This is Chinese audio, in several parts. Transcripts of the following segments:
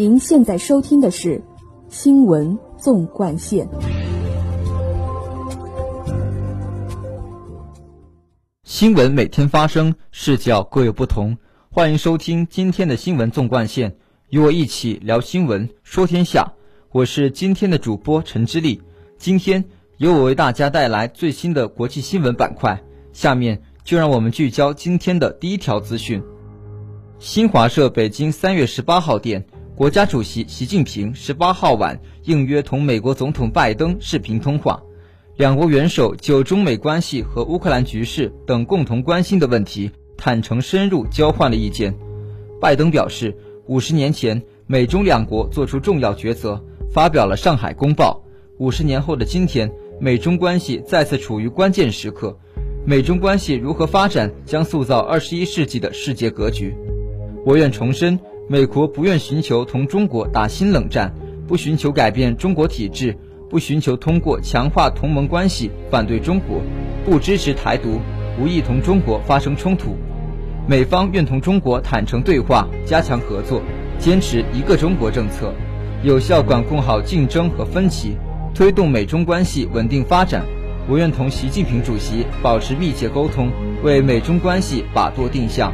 您现在收听的是《新闻纵贯线》。新闻每天发生，视角各有不同。欢迎收听今天的新闻纵贯线，与我一起聊新闻，说天下。我是今天的主播陈之力。今天由我为大家带来最新的国际新闻板块。下面就让我们聚焦今天的第一条资讯。新华社北京三月十八号电。国家主席习近平十八号晚应约同美国总统拜登视频通话，两国元首就中美关系和乌克兰局势等共同关心的问题坦诚深入交换了意见。拜登表示，五十年前美中两国做出重要抉择，发表了《上海公报》。五十年后的今天，美中关系再次处于关键时刻，美中关系如何发展将塑造二十一世纪的世界格局。我愿重申。美国不愿寻求同中国打新冷战，不寻求改变中国体制，不寻求通过强化同盟关系反对中国，不支持台独，无意同中国发生冲突。美方愿同中国坦诚对话，加强合作，坚持一个中国政策，有效管控好竞争和分歧，推动美中关系稳定发展。我愿同习近平主席保持密切沟通，为美中关系把舵定向。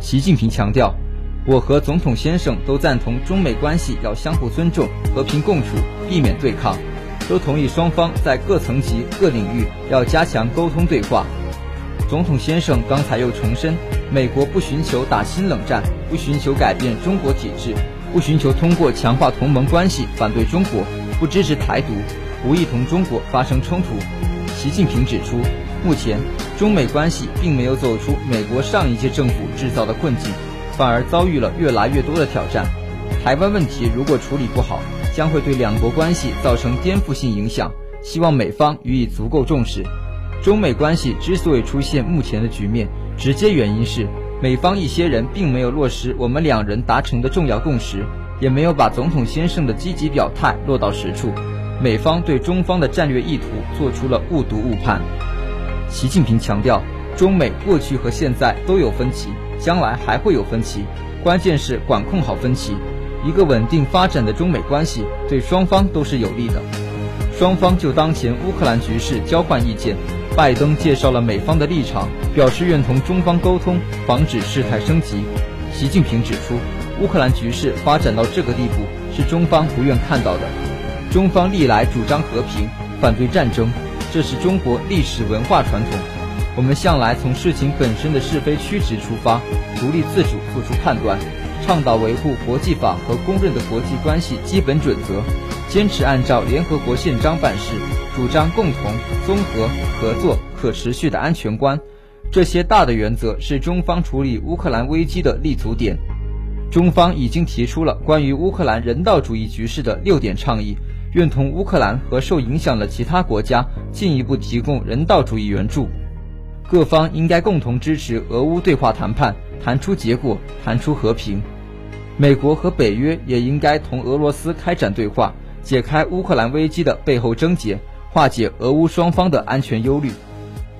习近平强调。我和总统先生都赞同中美关系要相互尊重、和平共处，避免对抗，都同意双方在各层级、各领域要加强沟通对话。总统先生刚才又重申，美国不寻求打新冷战，不寻求改变中国体制，不寻求通过强化同盟关系反对中国，不支持台独，无意同中国发生冲突。习近平指出，目前中美关系并没有走出美国上一届政府制造的困境。反而遭遇了越来越多的挑战。台湾问题如果处理不好，将会对两国关系造成颠覆性影响。希望美方予以足够重视。中美关系之所以出现目前的局面，直接原因是美方一些人并没有落实我们两人达成的重要共识，也没有把总统先生的积极表态落到实处。美方对中方的战略意图做出了误读误判。习近平强调，中美过去和现在都有分歧。将来还会有分歧，关键是管控好分歧。一个稳定发展的中美关系对双方都是有利的。双方就当前乌克兰局势交换意见，拜登介绍了美方的立场，表示愿同中方沟通，防止事态升级。习近平指出，乌克兰局势发展到这个地步是中方不愿看到的。中方历来主张和平，反对战争，这是中国历史文化传统。我们向来从事情本身的是非曲直出发，独立自主做出判断，倡导维护国际法和公认的国际关系基本准则，坚持按照联合国宪章办事，主张共同、综合、合作、可持续的安全观。这些大的原则是中方处理乌克兰危机的立足点。中方已经提出了关于乌克兰人道主义局势的六点倡议，愿同乌克兰和受影响的其他国家进一步提供人道主义援助。各方应该共同支持俄乌对话谈判，谈出结果，谈出和平。美国和北约也应该同俄罗斯开展对话，解开乌克兰危机的背后症结，化解俄乌双方的安全忧虑。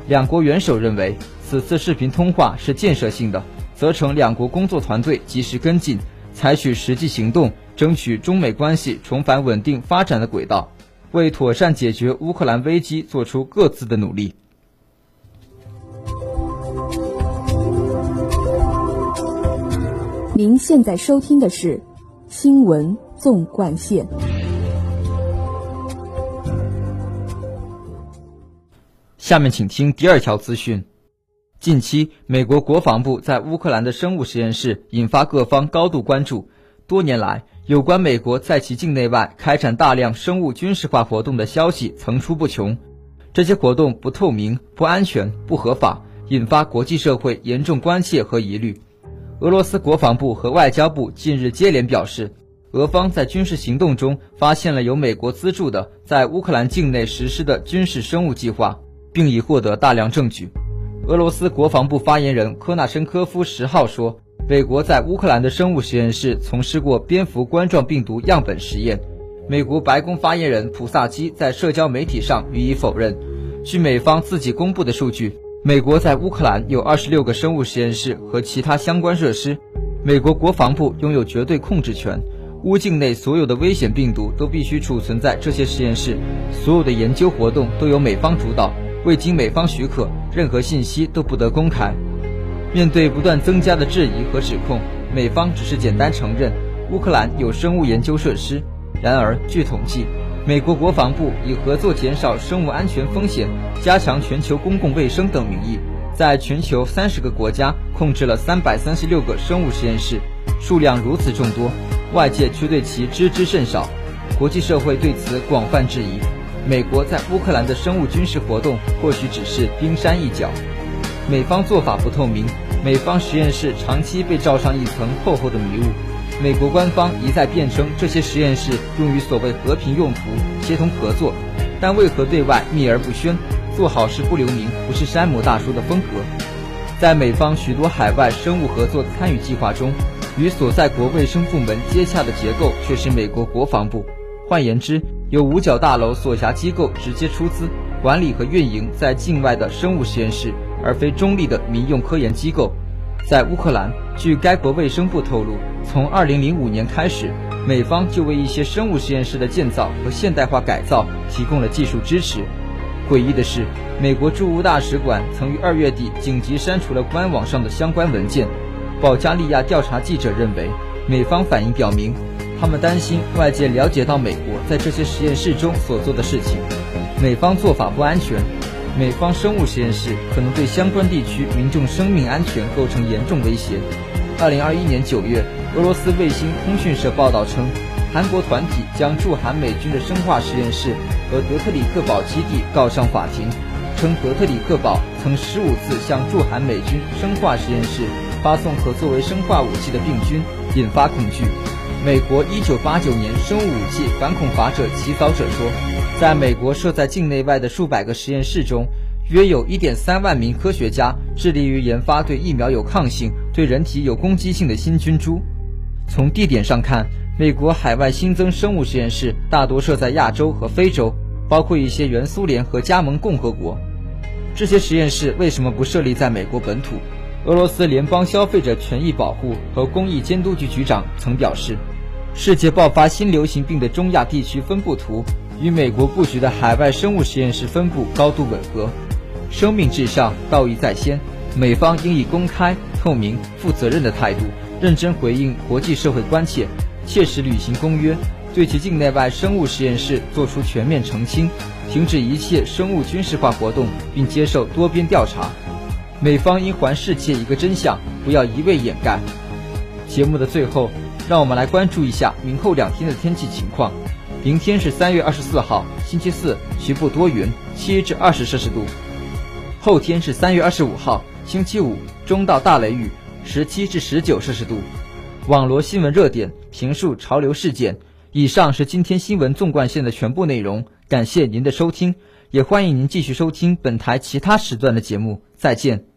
两国元首认为，此次视频通话是建设性的，责成两国工作团队及时跟进，采取实际行动，争取中美关系重返稳定发展的轨道，为妥善解决乌克兰危机做出各自的努力。您现在收听的是《新闻纵贯线》。下面请听第二条资讯：近期，美国国防部在乌克兰的生物实验室引发各方高度关注。多年来，有关美国在其境内外开展大量生物军事化活动的消息层出不穷，这些活动不透明、不安全、不合法，引发国际社会严重关切和疑虑。俄罗斯国防部和外交部近日接连表示，俄方在军事行动中发现了由美国资助的在乌克兰境内实施的军事生物计划，并已获得大量证据。俄罗斯国防部发言人科纳申科夫十号说，美国在乌克兰的生物实验室从事过蝙蝠冠状病毒样本实验。美国白宫发言人普萨基在社交媒体上予以否认。据美方自己公布的数据。美国在乌克兰有二十六个生物实验室和其他相关设施，美国国防部拥有绝对控制权。乌境内所有的危险病毒都必须储存在这些实验室，所有的研究活动都由美方主导，未经美方许可，任何信息都不得公开。面对不断增加的质疑和指控，美方只是简单承认乌克兰有生物研究设施。然而，据统计，美国国防部以合作减少生物安全风险、加强全球公共卫生等名义，在全球三十个国家控制了三百三十六个生物实验室，数量如此众多。外界却对其知之甚少，国际社会对此广泛质疑。美国在乌克兰的生物军事活动或许只是冰山一角，美方做法不透明，美方实验室长期被罩上一层厚厚的迷雾。美国官方一再辩称这些实验室用于所谓和平用途、协同合作，但为何对外秘而不宣？做好事不留名，不是山姆大叔的风格。在美方许多海外生物合作参与计划中。与所在国卫生部门接洽的结构却是美国国防部，换言之，由五角大楼所辖机构直接出资管理和运营在境外的生物实验室，而非中立的民用科研机构。在乌克兰，据该国卫生部透露，从2005年开始，美方就为一些生物实验室的建造和现代化改造提供了技术支持。诡异的是，美国驻乌大使馆曾于二月底紧急删除了官网上的相关文件。保加利亚调查记者认为，美方反应表明，他们担心外界了解到美国在这些实验室中所做的事情。美方做法不安全，美方生物实验室可能对相关地区民众生命安全构成严重威胁。二零二一年九月，俄罗斯卫星通讯社报道称，韩国团体将驻韩美军的生化实验室和德特里克堡基地告上法庭，称德特里克堡曾十五次向驻韩美军生化实验室。发送可作为生化武器的病菌，引发恐惧。美国1989年生物武器反恐法者起草者说，在美国设在境内外的数百个实验室中，约有1.3万名科学家致力于研发对疫苗有抗性、对人体有攻击性的新菌株。从地点上看，美国海外新增生物实验室大多设在亚洲和非洲，包括一些原苏联和加盟共和国。这些实验室为什么不设立在美国本土？俄罗斯联邦消费者权益保护和公益监督局局长曾表示，世界爆发新流行病的中亚地区分布图与美国布局的海外生物实验室分布高度吻合。生命至上，道义在先，美方应以公开、透明、负责任的态度，认真回应国际社会关切，切实履行公约，对其境内外生物实验室作出全面澄清，停止一切生物军事化活动，并接受多边调查。美方应还世界一个真相，不要一味掩盖。节目的最后，让我们来关注一下明后两天的天气情况。明天是三月二十四号，星期四，局部多云，七至二十摄氏度。后天是三月二十五号，星期五，中到大雷雨，十七至十九摄氏度。网罗新闻热点，评述潮流事件。以上是今天新闻纵贯线的全部内容，感谢您的收听。也欢迎您继续收听本台其他时段的节目，再见。